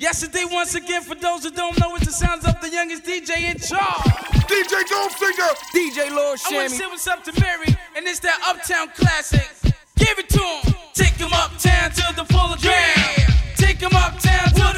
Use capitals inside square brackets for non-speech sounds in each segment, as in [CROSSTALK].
Yesterday, once again, for those who don't know, it's the sounds of the youngest DJ in charge. DJ Goldfinger! DJ Lord Shammy. I wanna say what's up to Mary, and it's that Uptown classic. Give it to him. Take him uptown to the full ground. Take him uptown to the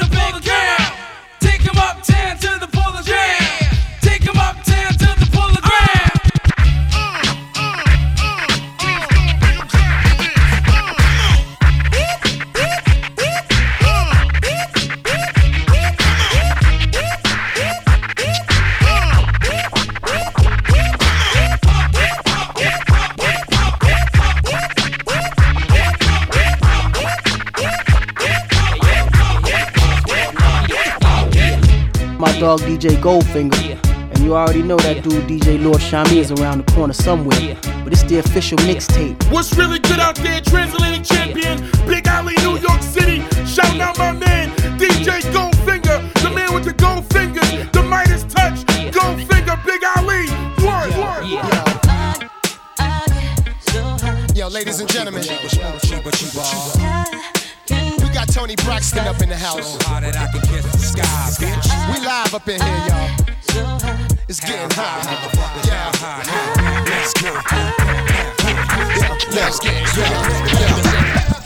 dog DJ Goldfinger. Yeah. And you already know that yeah. dude DJ Lord Shami is around the corner somewhere. Yeah. But it's the official mixtape. What's really good out there, Translating champion? Big Ali, New York City. Shout out my man, DJ Goldfinger, the man with the gold fingers, the Midas touch. Goldfinger, Big Ali. One, one, one. Yo, ladies and gentlemen. We got Toni Braxton up in the house. So hot that I can kiss the sky, bitch. We live up in here, y'all. It's getting hot. Yeah. Let's go. Let's get drunk.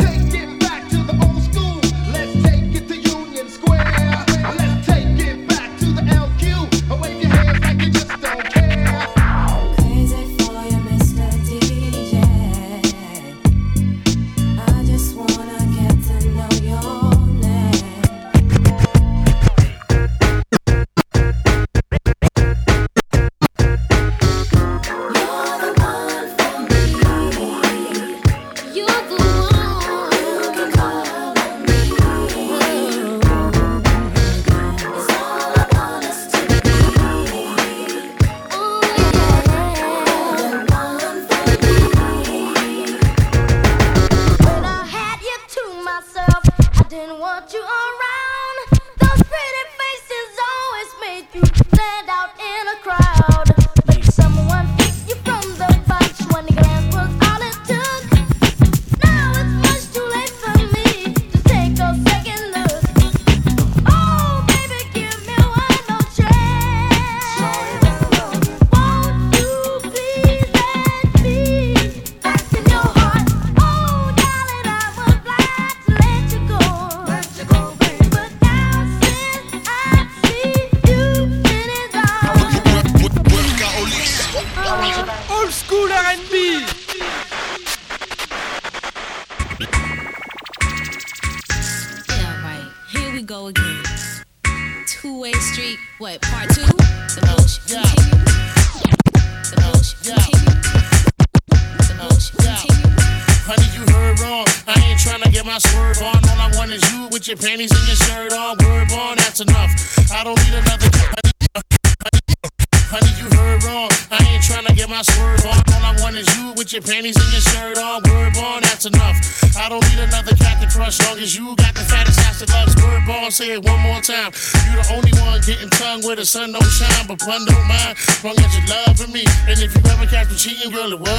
front, don't mind. Long as you're loving me. And if you ever catch me cheating, girl, it was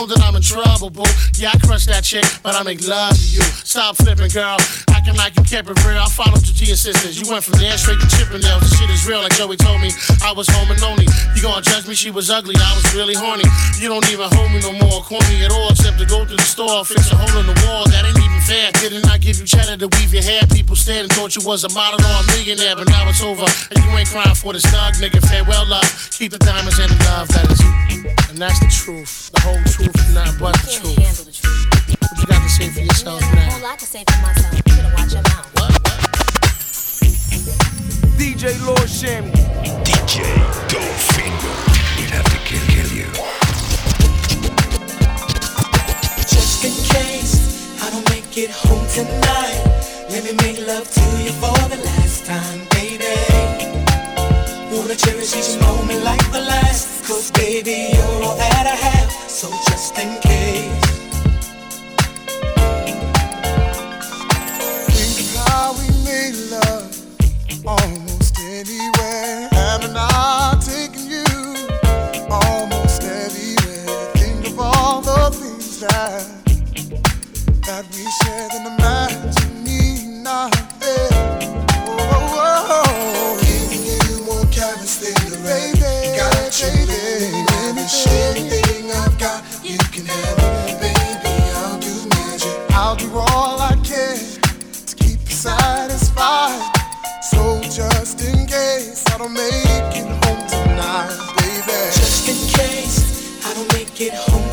know that I'm in trouble, boo. Yeah, I crush that chick, but I make love to you. Stop flipping, girl acting like you kept it real. I followed you to your sisters. You went from there straight to Chippendales. The shit is real, like Joey told me. I was home and lonely. You gonna judge me? She was ugly. I was really horny. You don't even hold me no more, call me at all, except to go to the store, fix a hole in the wall. That ain't even fair. Didn't I give you cheddar to weave your hair? People stared and thought you was a model or a millionaire, but now it's over. And you ain't crying for the thug, nigga. Farewell, love. Keep the diamonds and the love. That is. And that's the truth. The whole truth, nothing but the truth. handle the truth. What you got to say for yourself now? I can say for myself, watch your mouth. What? What? DJ Lord Shammy. DJ Goldfinger. We'd have to kill, kill you. Just in case I don't make it home tonight, let me make love to you for the last time, baby. Wanna cherish each moment like the last, cause baby, you're all that I have, so just in case. Almost anywhere. I taken you almost everywhere? Think of all the things that that we shared imagine me not there. Oh, oh, oh. You more. Got. Anything I've got, you can have it, baby. I'll do magic. I'll do all I can to keep you satisfied. Case I don't make it home tonight, baby. Just in case I don't make it home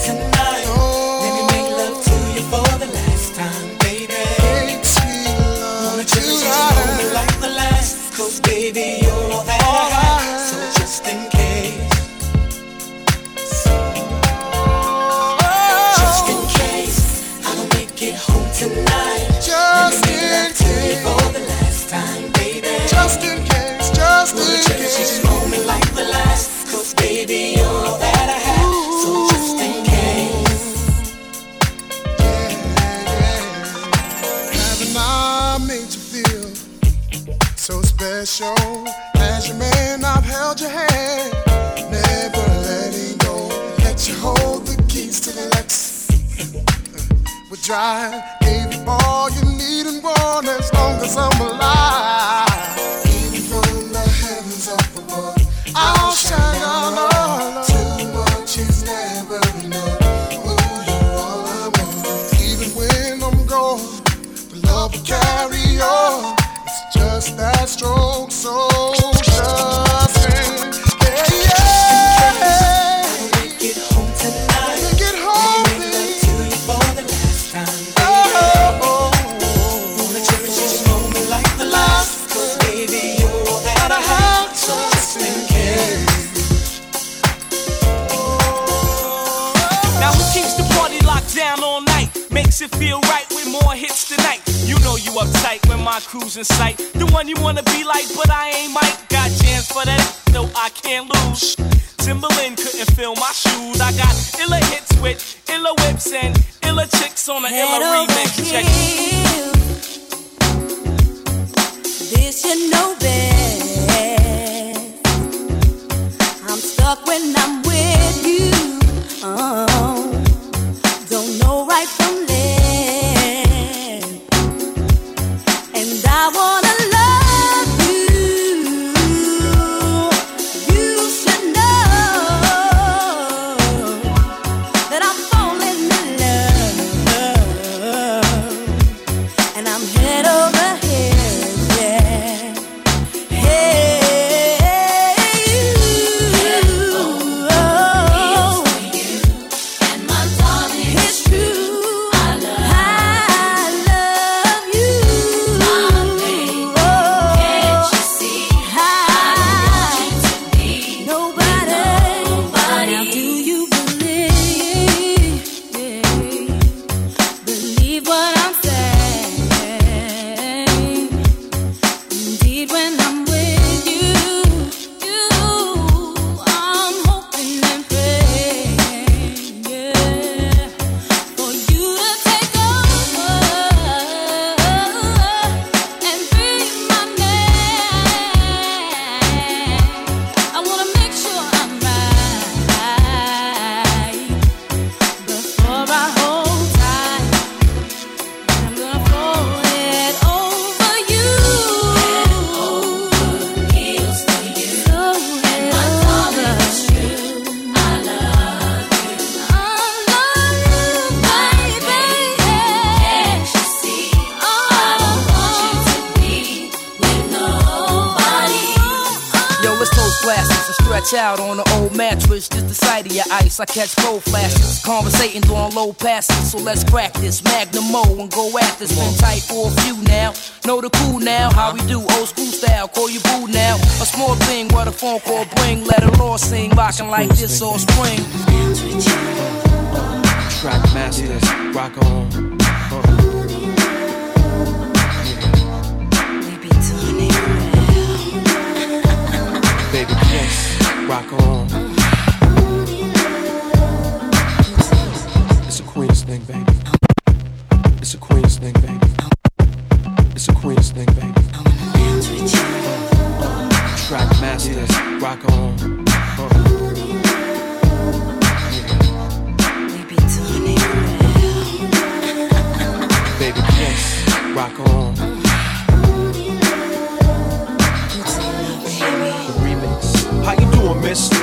special? As your man, I've held your hand, never letting go. Let you hold the keys to the Lex. [LAUGHS] We're drive, gave you all you need and want as long as I'm alive. Even from the heavens up above, I'll shine on just that strong, so just in, yeah, yeah. Make it home tonight. Make it home, Make love to you for the last time, Oh, oh, oh. Wanna cherish each moment like the last, cause baby, you're all that I have. So just in case. Now who keeps the party locked down all night? Makes it feel right with more hits tonight. You know you uptight when my crew's in sight. The one you wanna be like, but I ain't Mike. Got chance for that, though I can't lose. Timberland couldn't fill my shoes. I got illa hits with illa whips and illa chicks on a Head illa over remix. Check. This you know best. I'm stuck when I'm with you. Oh, sight of your ice. I catch cold flashes, conversating during low passes. So let's crack this Magnum Mo and go at this. Been tight for a few now. Know the cool now, how we do old school style. Call you boo now. A small thing, what a phone call bring. Let a law sing, rocking like this all spring. Track masters, rock on. Baby, yes, rock on. Thing, baby. It's a Queen's thing, baby. It's a Queen's thing, baby. Track masters, rock on. Uh. Baby, yes, rock on.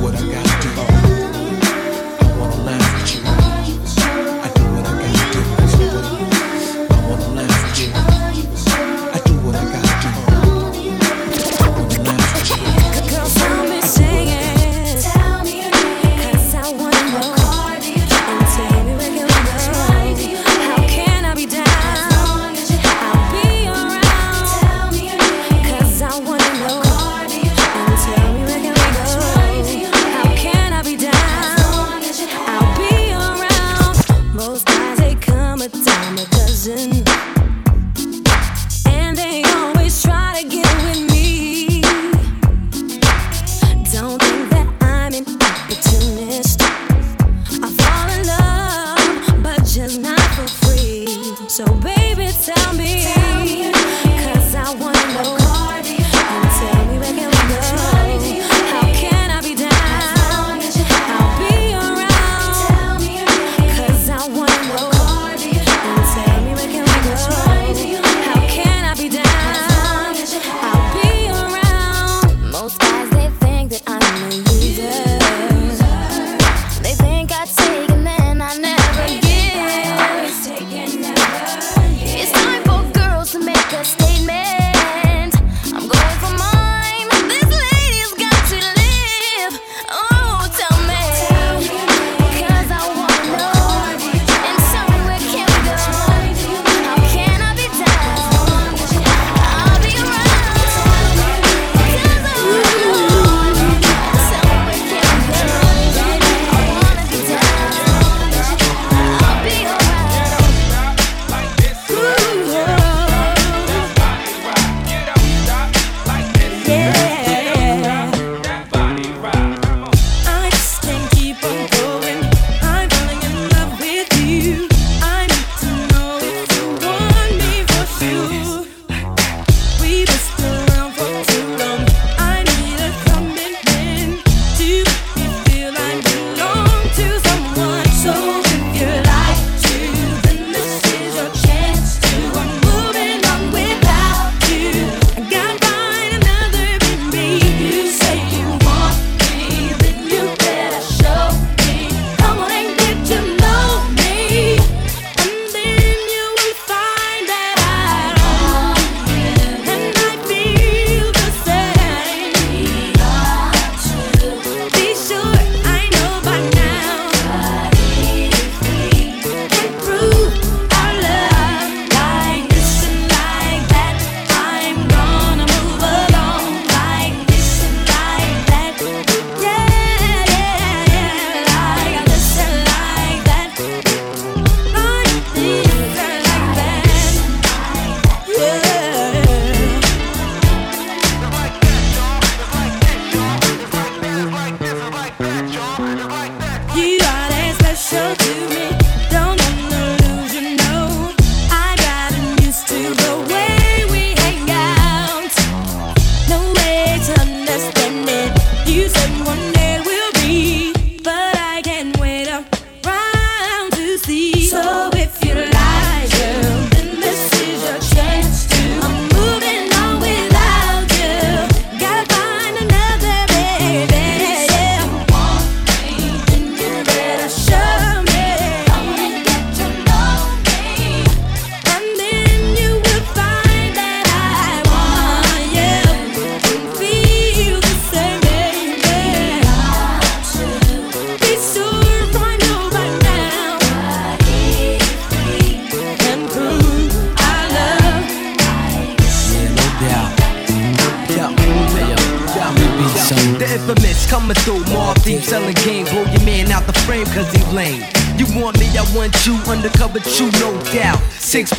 What I gotta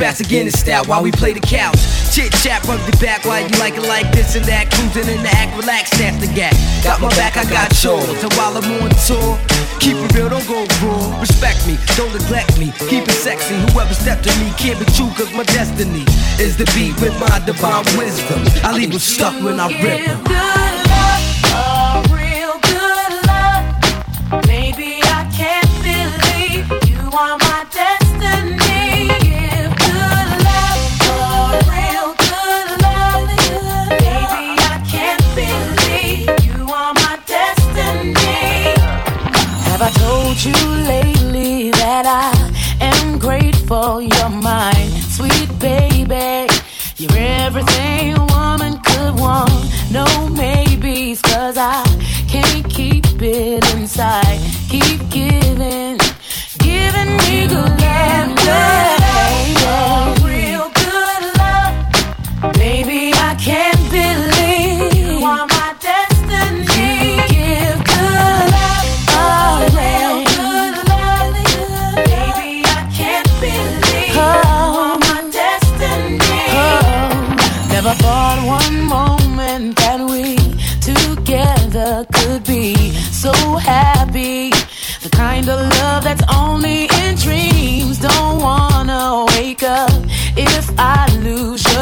Packs again in style while we play the couch. Chit chat, rub your back while you like it like this and that. Cruising in the act, relax, that's the gap. Got my back, I got yours. And while I'm on tour, keep it real, don't go raw. Respect me, don't neglect me, keep it sexy. Whoever stepped to me can't be true, cause my destiny is the beat with my divine wisdom. I leave them stuck when I rip. Told you lately that I am grateful you're mine, sweet baby? You're everything a woman could want. No maybes, cause I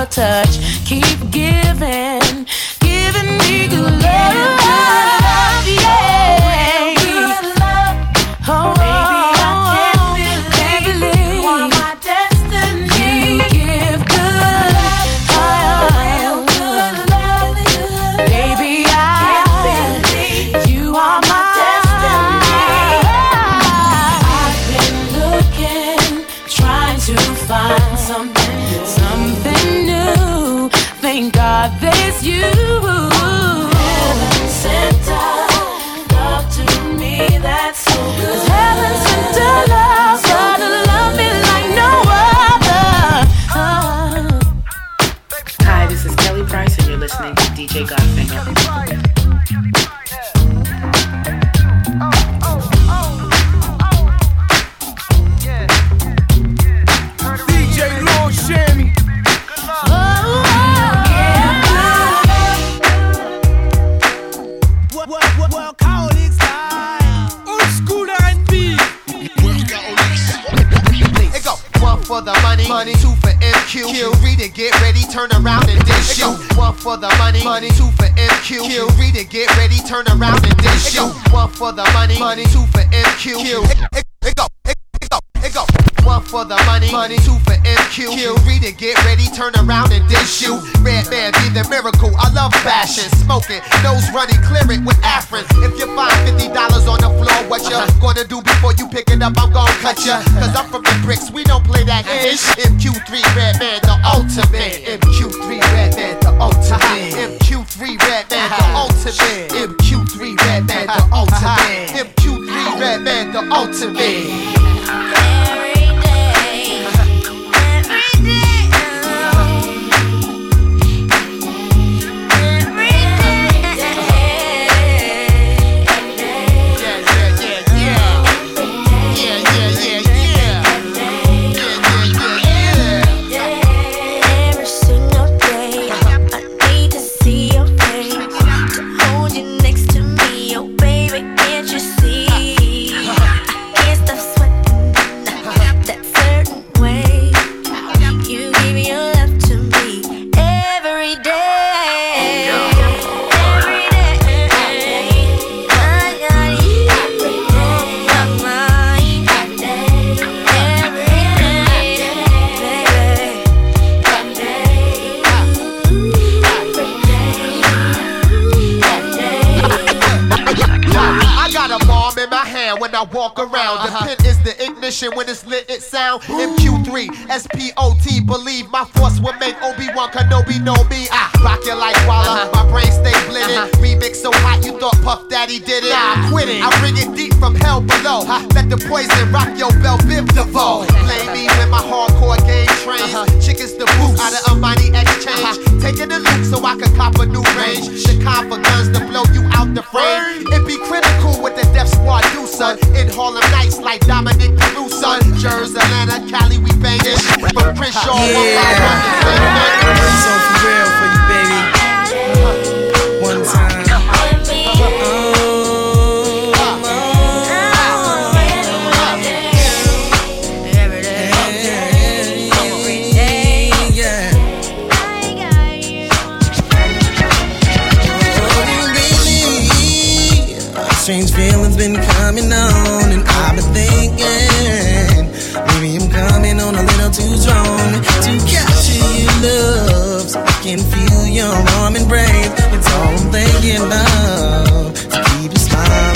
touch. Keep giving, money, two for MQ. Kill, read it, get ready, turn around and then shoot. One for the money, money, two for MQ. Kill, it, it, it go, for the money, money, two for MQ. Kill, read it, get ready, turn around and then you. Red man be the miracle. I love fashion, smoking, nose running, clear it with Afrin. If you find fifty dollars on the floor, what you uh-huh. gonna do before you pick it up? I'm gonna cut ya. Uh-huh. Cause I'm from the bricks, we don't play that uh-huh. ish. MQ3 Redman, the ultimate. MQ3 Redman, the ultimate. MQ3 Redman, the ultimate. MQ3 Redman, the ultimate. MQ3 Redman, the ultimate. when it's lit sound. Q3, S P O T, believe my force will make Obi Wan Kenobi know me. I rock it like Walla, my brain stay blitted. Remix so hot you thought Puff Daddy did it. Nah, I quit it. I bring it deep from hell below. Let the poison rock your bell, Biv DeVoe. Blame me when my hardcore game trains. Chickens the boots out of Armani Exchange. Taking the loot so I can cop a new range. Chicago guns to blow you out the frame. It be critical with the Def Squad do, son. In Harlem Nights like Dominic Caruso. Jersey Atlanta, Cali, we bangin'. From Crenshaw, yeah. one by one. So for real, for you, baby. One time. Strange feelings been coming on thinking of to keep you smiling.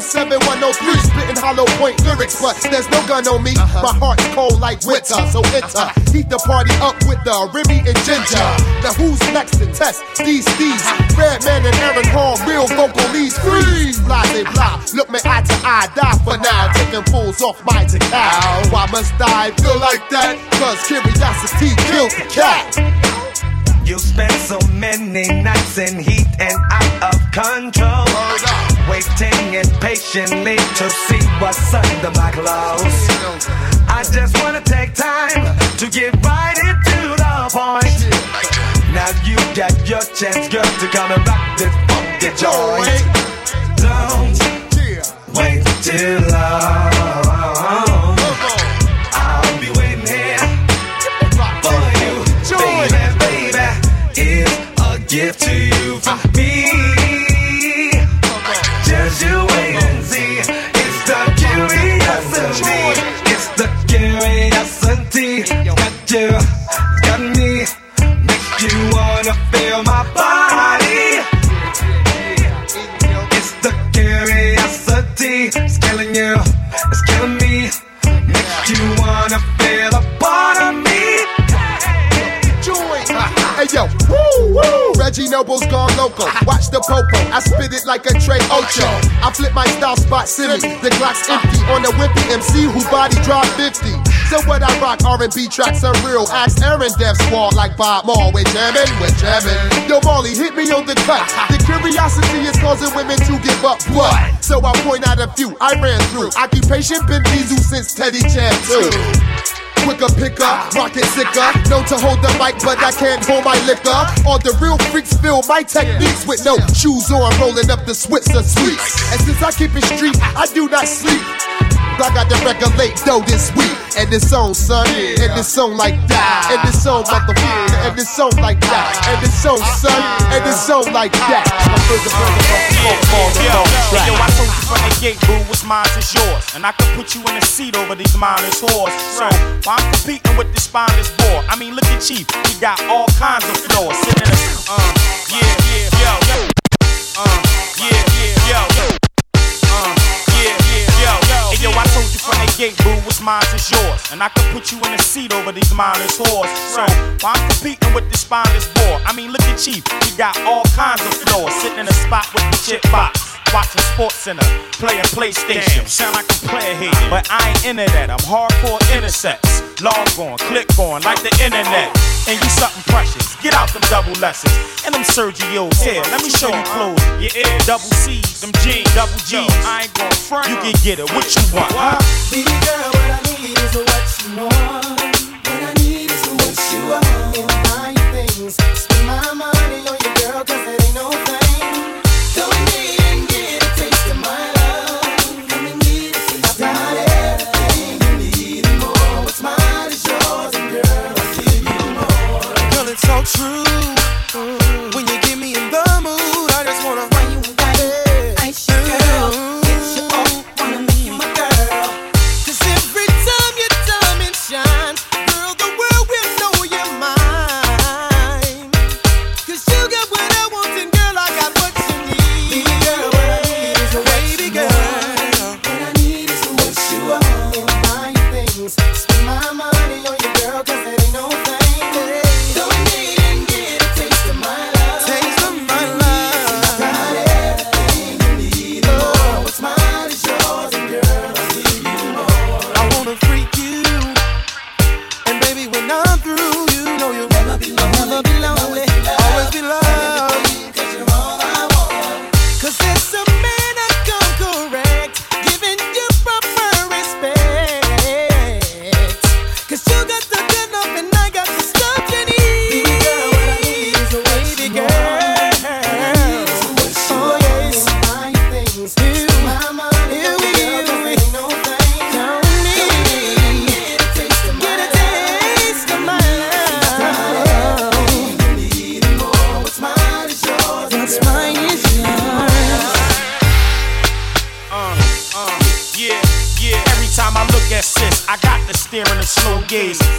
07103, spitting hollow point lyrics, but there's no gun on me. Uh-huh. My heart's cold like winter, so enter. Uh, uh-huh. Heat the party up with the Remy and Ginger. Uh-huh. Now who's next to test these thieves? Redman and Aaron Hall, real vocal leads. Freeze, blah, they blah. Look me eye to eye, die for now. Taking fools off my cow. Why must I feel like that? Cause curiosity kills the cat. You spent so many nights in heat and out of control. Oh, Waiting impatiently to see what's under my clothes. I just wanna take time to get right into the point. Now you got your chance, girl, to come and rock this funky joint. Don't wait too long. I'll be waiting here for you, baby, baby. It's a gift to you from me. Woo. Reggie Noble's gone local. Watch the popo. I spit it like a Trey Ocho. I flip my style spot silly. The Glock's empty on the wimpy MC who body drop 50. So what I rock R&B tracks are real. Ask Aaron Def Squad like Bob Moore. We're jamming, we're jamming. Yo Molly, hit me on the cut. The curiosity is causing women to give up what? So I point out a few I ran through. Occupation been Diesel since Teddy Champ too. Quicker picker, rocket sicker. Known to hold the mic, but I can't hold my liquor. All the real freaks feel my techniques with no shoes on, rolling up the Swisher Sweets. And since I keep it street, I do not sleep. I got to regulate though this week. And this song, son. And this song like that. And this song, motherfucker. And this song like that. And this song, son. And this song like that. I'm further, further, further, Yo, yo, I told you from the gate, boo, what's mine is yours. And I could put you in a seat over these mindless whores. So, while I'm competing with this spineless boy, I mean, look at Chief, he got all kinds of flaws. Sitting in a, uh, And I could put you in a seat over these mindless whores. So, while I'm competing with this spineless boy, I mean, look at Chief, he got all kinds of flaws. Sitting in a spot with the chip box. Watching Sports Center, playing PlayStation. Damn, Sound like a player here, but I ain't into that. I'm hardcore intersex. Log on, click on, like the internet. And you something precious. Get out them double lessons. And them Sergio's here. Let me show you clothes. Yeah, double C's, them G's, double G's. I ain't gon' front. You can get it. What you want? Huh? Baby girl, what I need is what you want.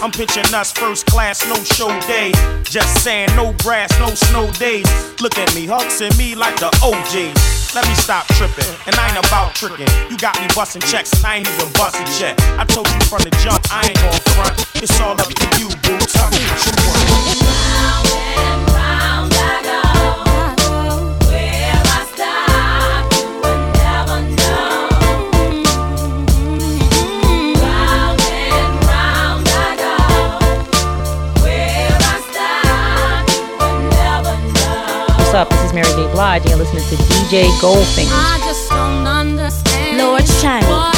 I'm pitching us first class, no show day. Just sand, no grass, no snow days. Look at me, huxing me like the OG. Let me stop tripping, and I ain't about tricking. You got me busting checks, and I ain't even busting yet. I told you from the jump, I ain't on front. It's all up to you, boo. Tell me what you want. Mary J. Blige, and you're listening to DJ Goldfinger. Lord Shine.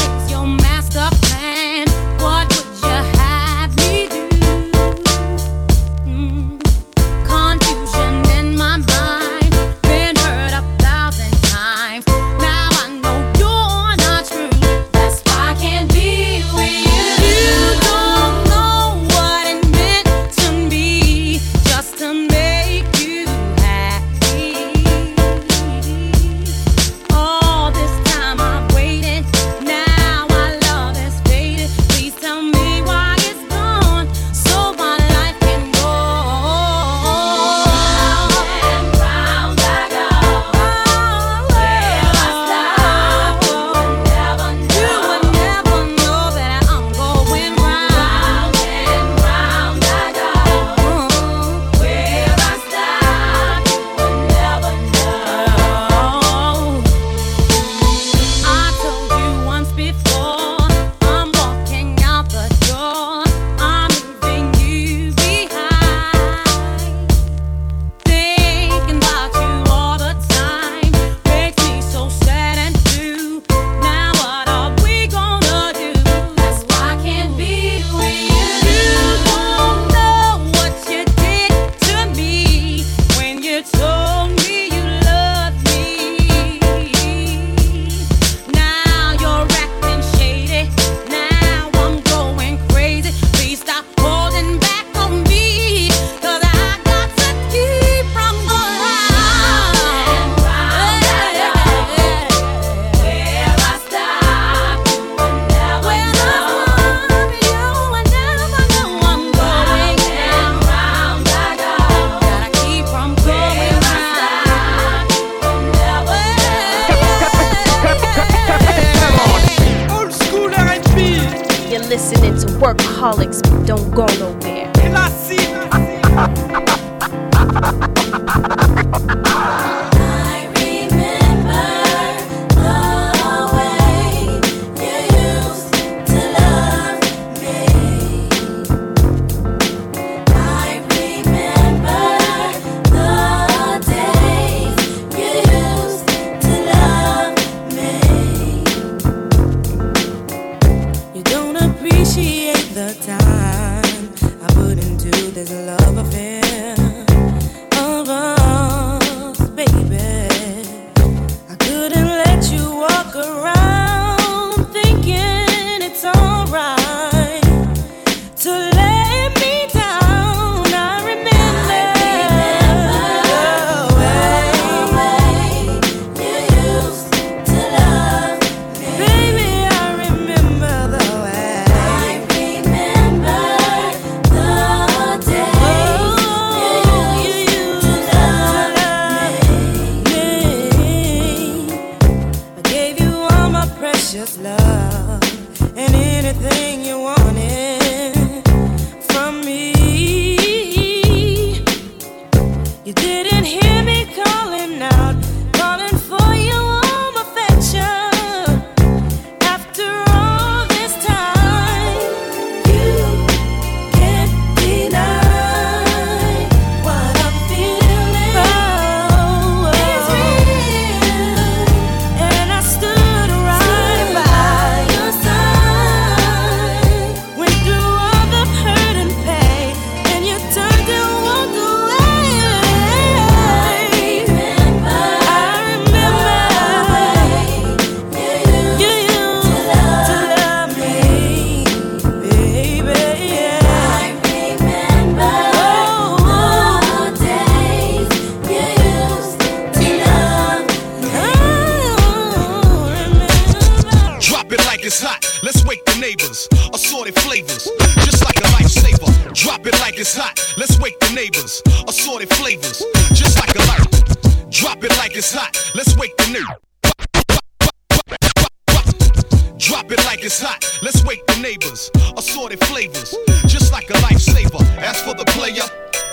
Drop it like it's hot. Let's wake the neighbors. Assorted flavors, just like a lifesaver. As for the player,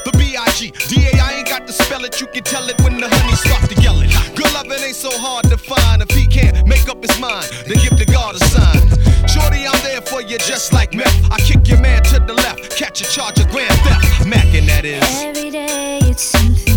the B I G D A I ain't got to spell it. You can tell it when the honey starts to yell it. Good loving ain't so hard to find. If he can't make up his mind, then give the God a sign. Shorty, I'm there for you just like meth. I kick your man to the left, catch a charge of grand theft. Mackin' that is. Every day it's something.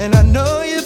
and I know you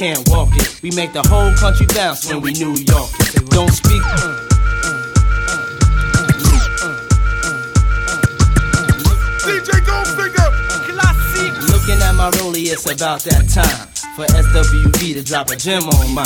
can't walk it. We make the whole country bounce when we New York. Don't speak. uh, DJ Goldfinger, classic. Looking at my rollie, it's about that time for SWV to drop a gem on mine.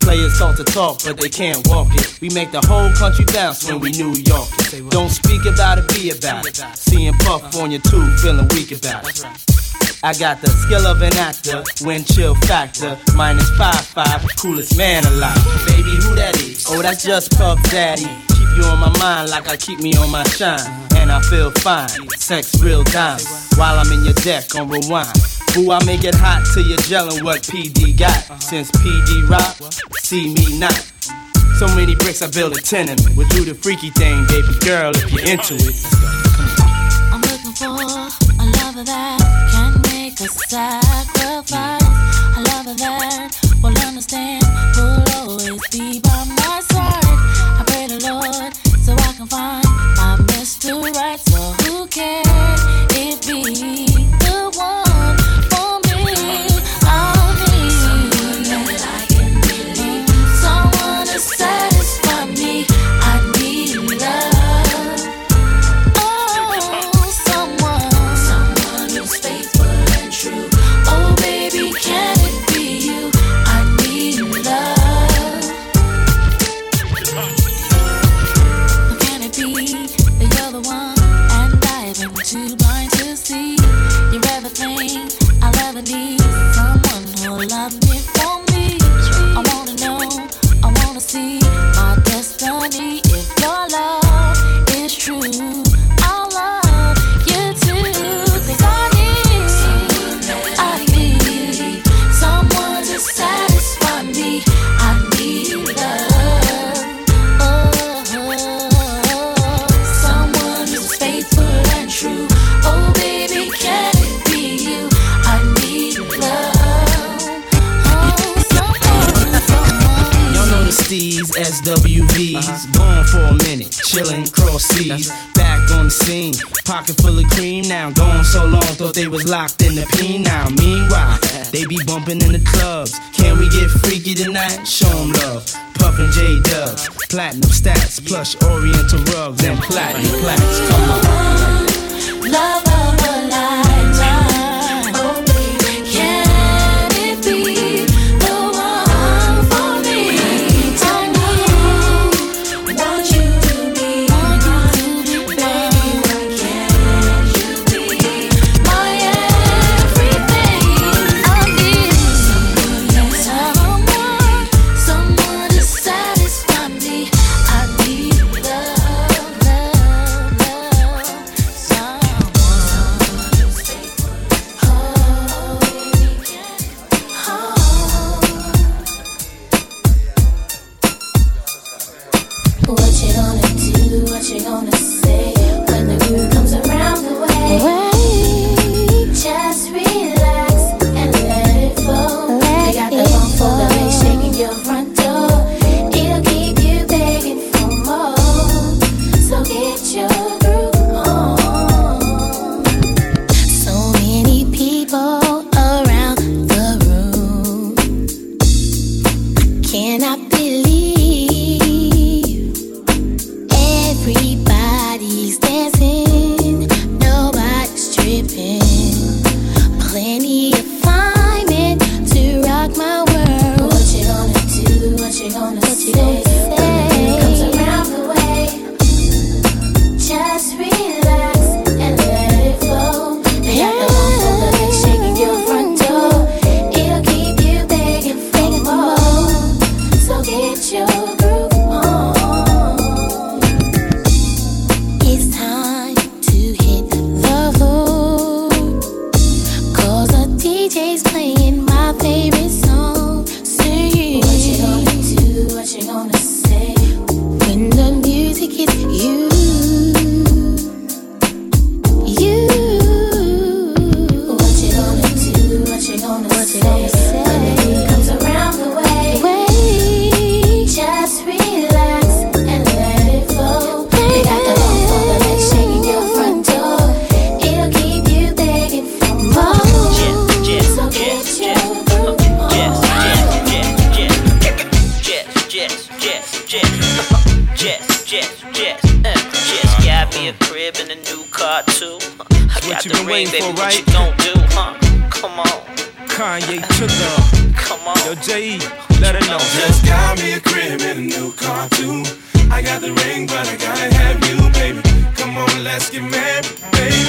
Players talk to talk, but they can't walk it. We make the whole country bounce when we New York. Don't speak about it, be about it. Seeing Puff on your tube, feeling weak about it. I got the skill of an actor, wind chill factor, minus five five, coolest man alive. Baby, who that is? Oh, that's just Puff Daddy. Keep you on my mind like I keep me on my shine, and I feel fine. Sex real time. while I'm in your deck on rewind. Ooh, I make it hot till you're gelling what PD got. Since PD rock, see me not. So many bricks I build a tenement. We'll do the freaky thing, baby girl, if you're into it. I'm looking for a lover that sacrifice. A lover that will understand, chillin' cross seas. Back on the scene, pocket full of cream now. Gone so long, thought they was locked in the now. Meanwhile, they be bumping in the clubs. Can we get freaky tonight? Show 'em love. Puffin' J Dubs, platinum stats, plush oriental rugs, and platinum plaques. Come on. Love What you right? gon' do, huh? Come on. Kanye took the. Come on. Yo, J.E., let her know. Just got me a crib and a new car too. I got the ring, but I gotta have you, baby. Come on, let's get married, baby.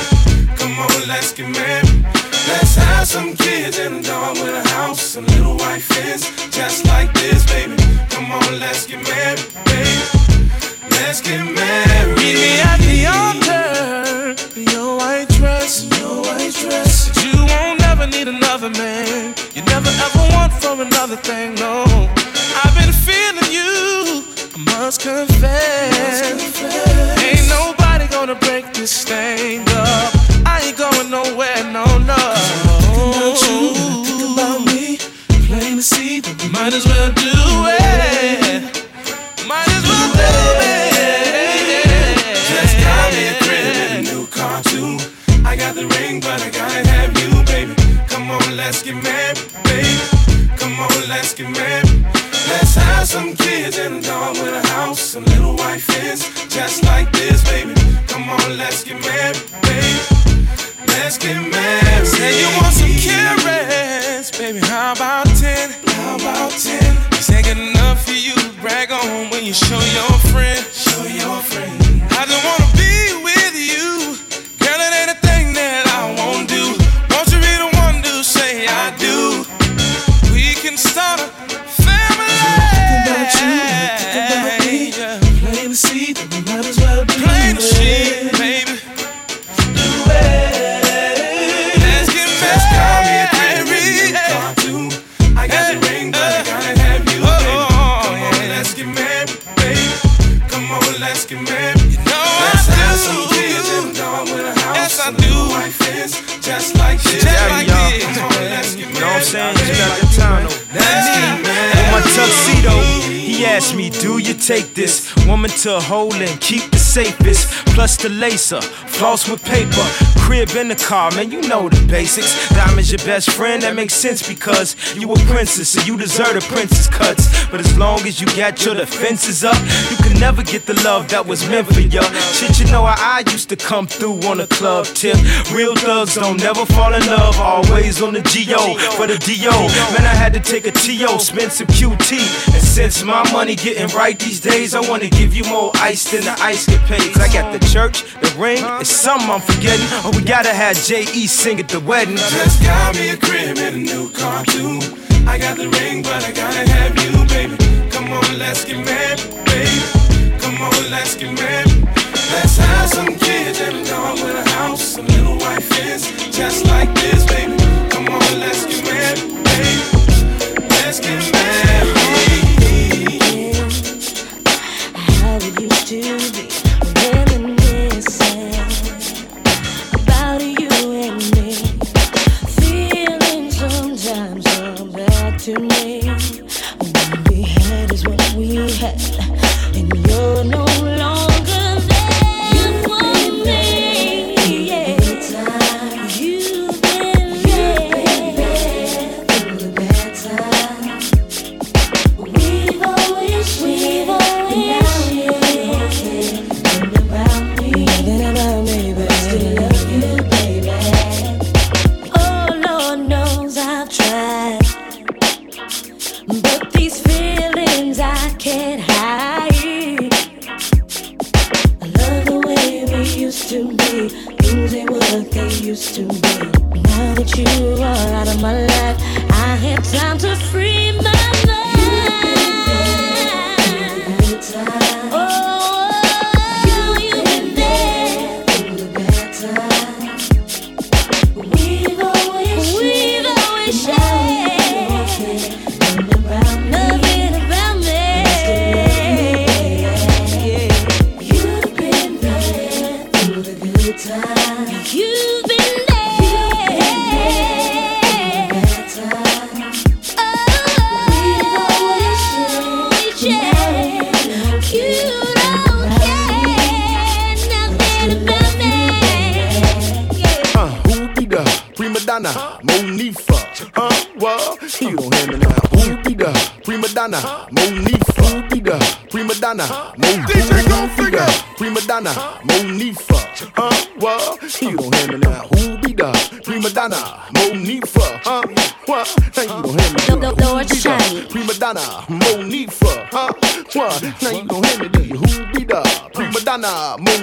Come on, let's get married. Let's have some kids and a dog with a house and little white fence, asked me, Do you take this woman to a hole and keep the safest? Plus the laser, floss with paper, crib in the car, man, you know the basics. Diamond's your best friend, that makes sense because you a princess, so you deserve the princess cuts. But as long as you got your defenses up, you can never get the love that was meant for you. Shit, you know how I used to come through on a club tip. Real thugs don't never fall in love, always on the GO for the DO. Man, I had to take a TO, spend some QT. And since my money getting right these days, I wanna give you more ice than the ice can capades. I got the church, the ring, it's something I'm forgetting. Oh, we gotta have J.E. sing at the wedding. Just got me a crib and a new car too. I got the ring, but I gotta have you, baby. Come on, let's get married, baby. Come on, let's get married. Let's have some kids and a dog with a house, a little white fence, just like this, baby. Come on, let's get married, baby. Let's get married. To be donna, Monifah. Huh? What? You don't hear me now. Who be the prima donna, Monifah? Who be the prima donna, Monifah? DJ go figure. Prima donna, Monifah. Huh? What? You don't hear me now. Who be the prima donna, Monifah? Huh? What? Now you don't hear me. Who Lord be the Shiny. Prima donna, Monifah. Huh? What? Now you don't hear me. Do you? Who be the prima donna, Monifah?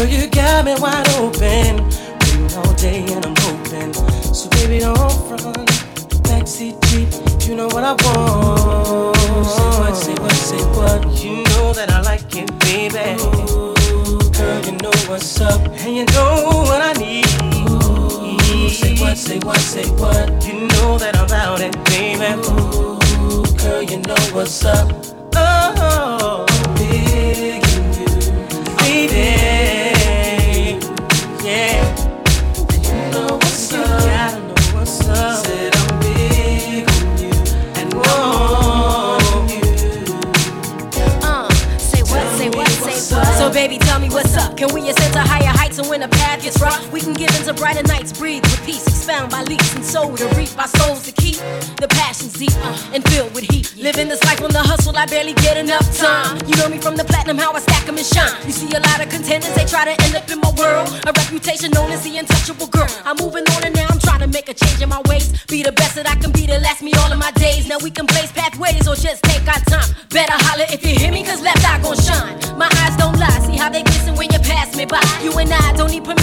Girl, you got me wide open. Waiting all day and I'm hoping. So baby, don't front. Backseat Jeep, you know what I want. Say what, say what, say what. You know that I like it, baby. Ooh, girl, you know what's up, and you know what I need. Ooh, say what, say what, say what. You know that I'm about it, baby. Ooh, girl, you know what's up. Can give into brighter nights, breathe with peace, expound by leaps and soul to reap our souls to keep the passions deep uh, and filled with heat. Living this life on the hustle, I barely get enough time. You know me from the platinum, how I stack 'em and shine. You see a lot of contenders, they try to end up in my world. A reputation known as the untouchable girl. I'm moving on and now I'm trying to make a change in my ways. Be the best that I can be to last me all of my days. Now we can blaze pathways or just take our time. Better holler if you hear me, cause left eye gon' shine. My eyes don't lie, see how they glisten when you pass me by. You and I don't need permission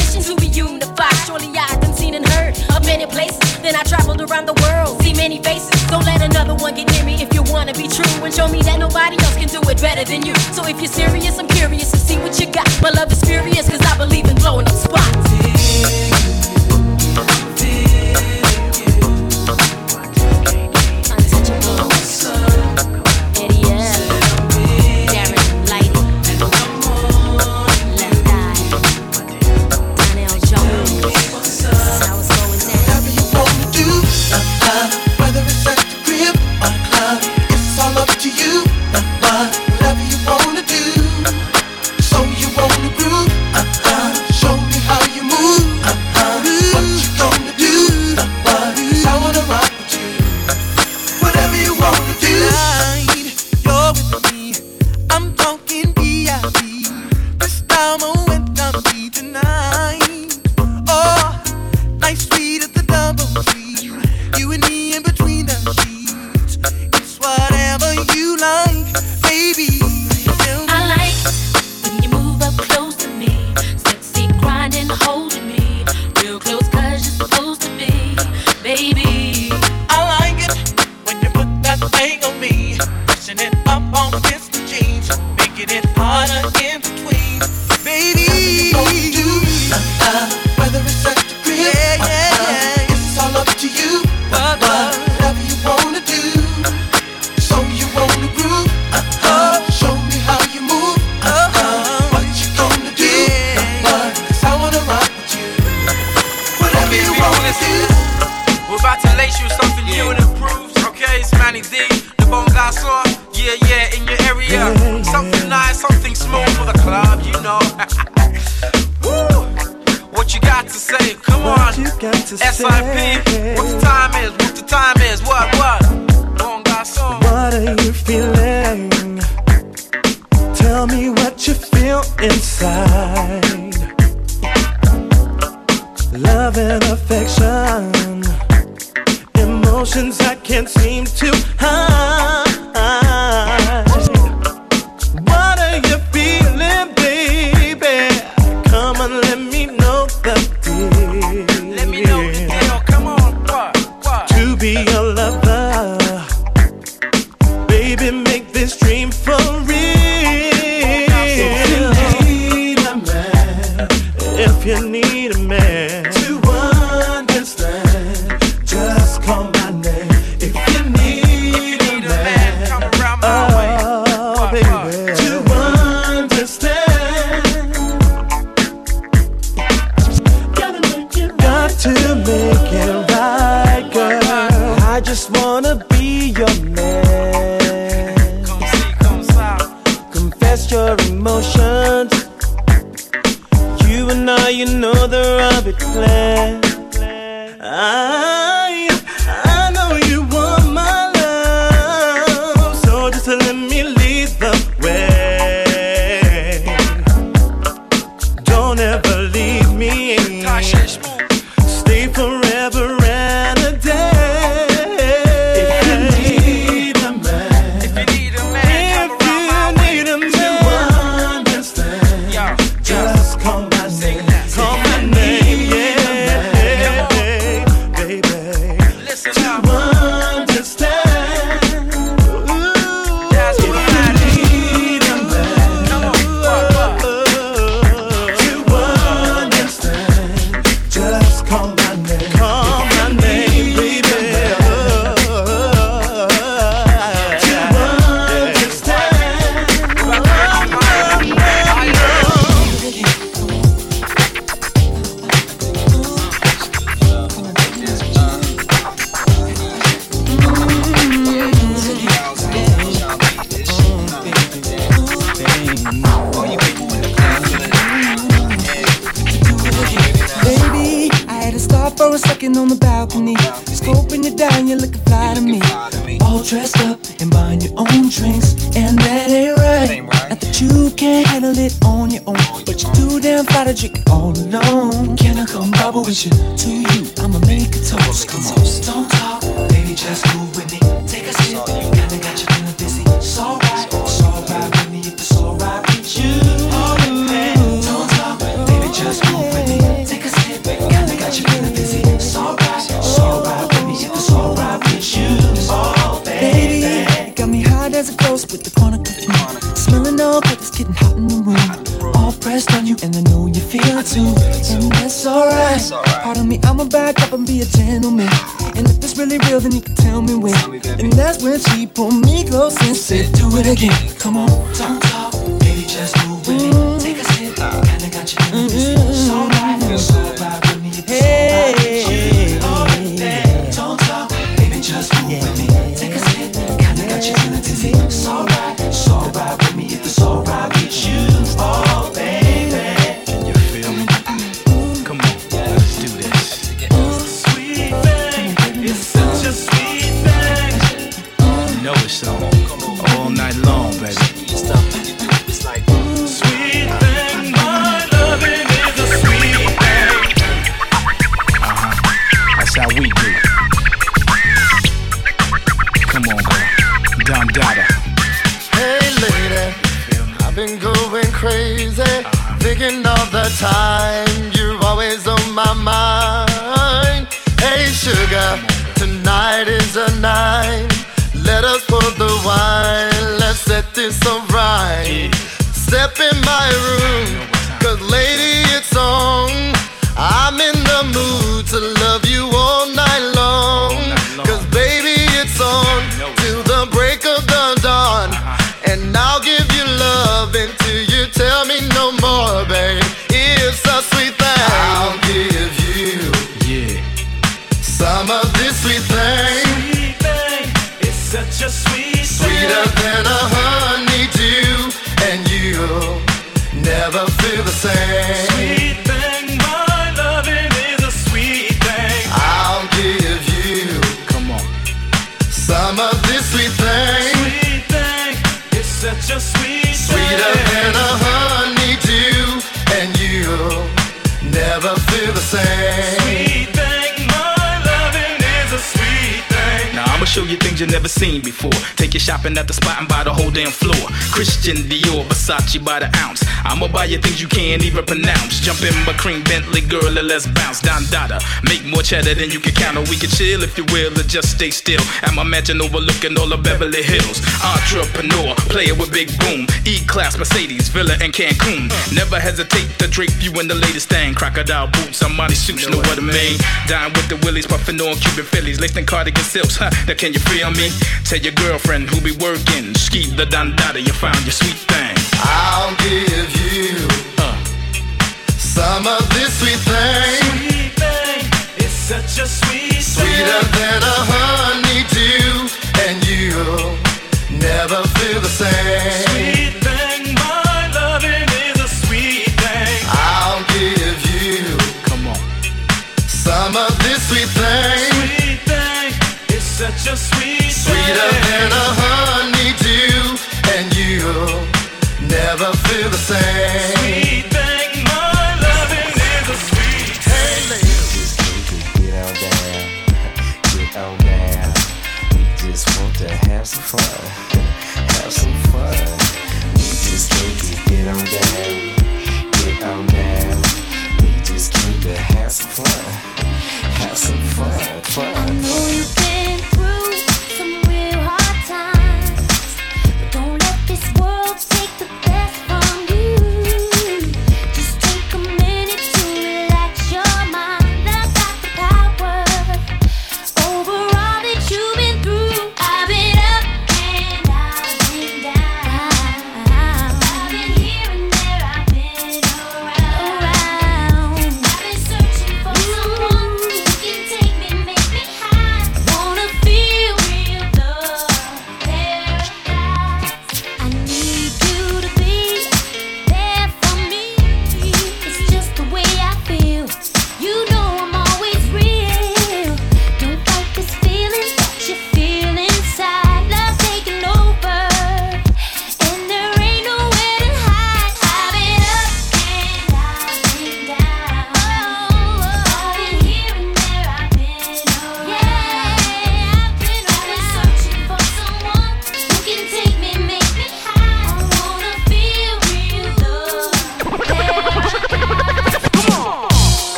better than you. So if you're serious, I'm curious to see what you got. My love is furious, cause Step in my room, cause lady, it's on. I'm in the mood to love you. say. show you things you never seen before. Take you shopping at the spot and buy the whole damn floor. Christian Dior, Versace by the ounce. I'ma buy you things you can't even pronounce. Jump in my cream Bentley, girl, and let's bounce. Don Dada, make more cheddar than you can count. Or we can chill if you will, or just stay still. At my mansion overlooking all of Beverly Hills. Entrepreneur, player with big boom. E class Mercedes, Villa, and Cancun. Never hesitate to drape you in the latest thing. Crocodile boots, somebody suits, know what I mean. Dine with the Willies, puffin' on Cuban Phillies, laced in cardigan silks, huh? That can you feel me? Tell your girlfriend who be working, ski the dandada, you found your sweet thing. I'll give you uh. some of this sweet thing. Sweet thing, it's such a sweet Sweeter thing. than a honeydew, and you'll never feel the same. never feel the same.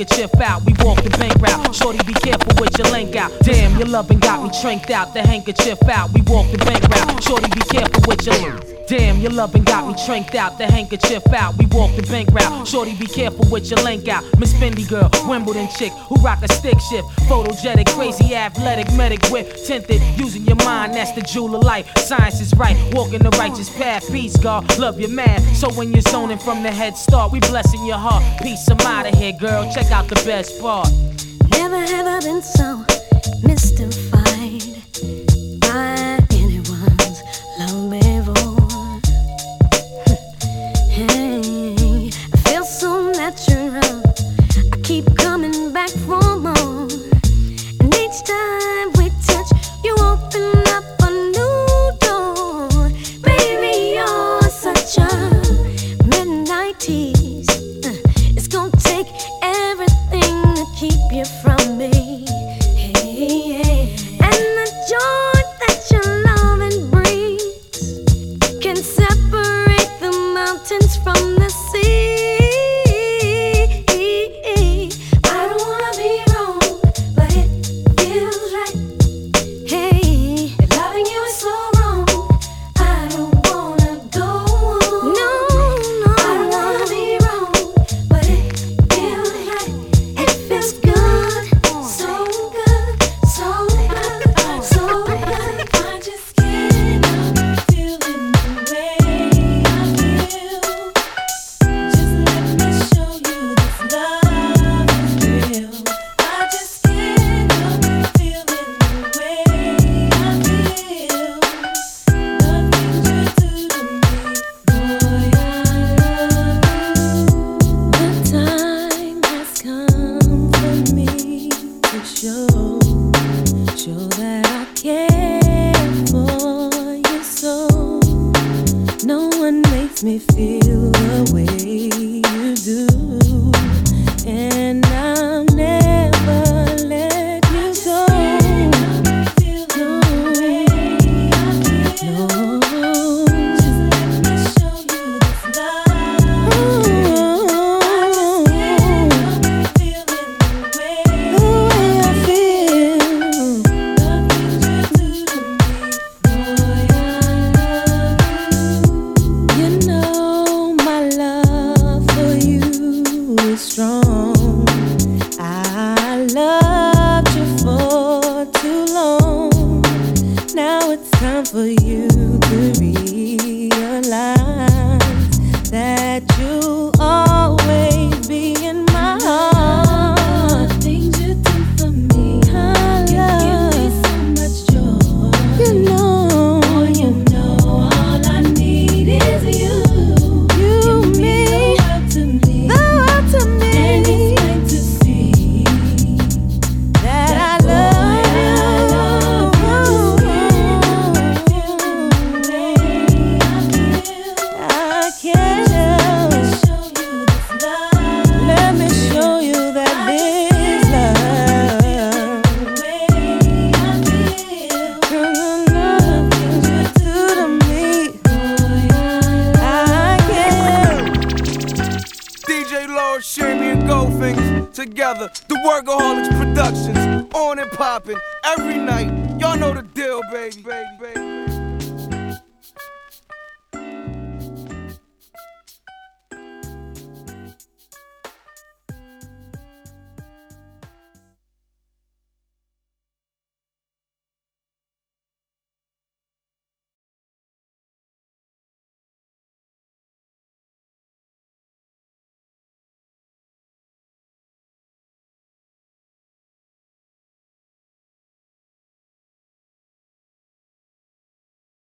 a chip out. We walk the bank route. Shorty, be careful with your link out. Damn, your loving got me tranked out. The handkerchief out. We walk the bank route. Shorty, be careful with your. Damn, your loving got me tranked out, the handkerchief out. We walk the bank route. Shorty, be careful with your link out. Miss Fendi girl, Wimbledon chick, who rock a stick shift. Photogenic, crazy, athletic, medic whip. Tinted, using your mind, that's the jewel of life. Science is right, walking the righteous path. Peace, God, love your man. So when you're zoning from the head start, we blessing your heart. Peace, I'm out of here, girl. Check out the best part. Never have I been so mystified.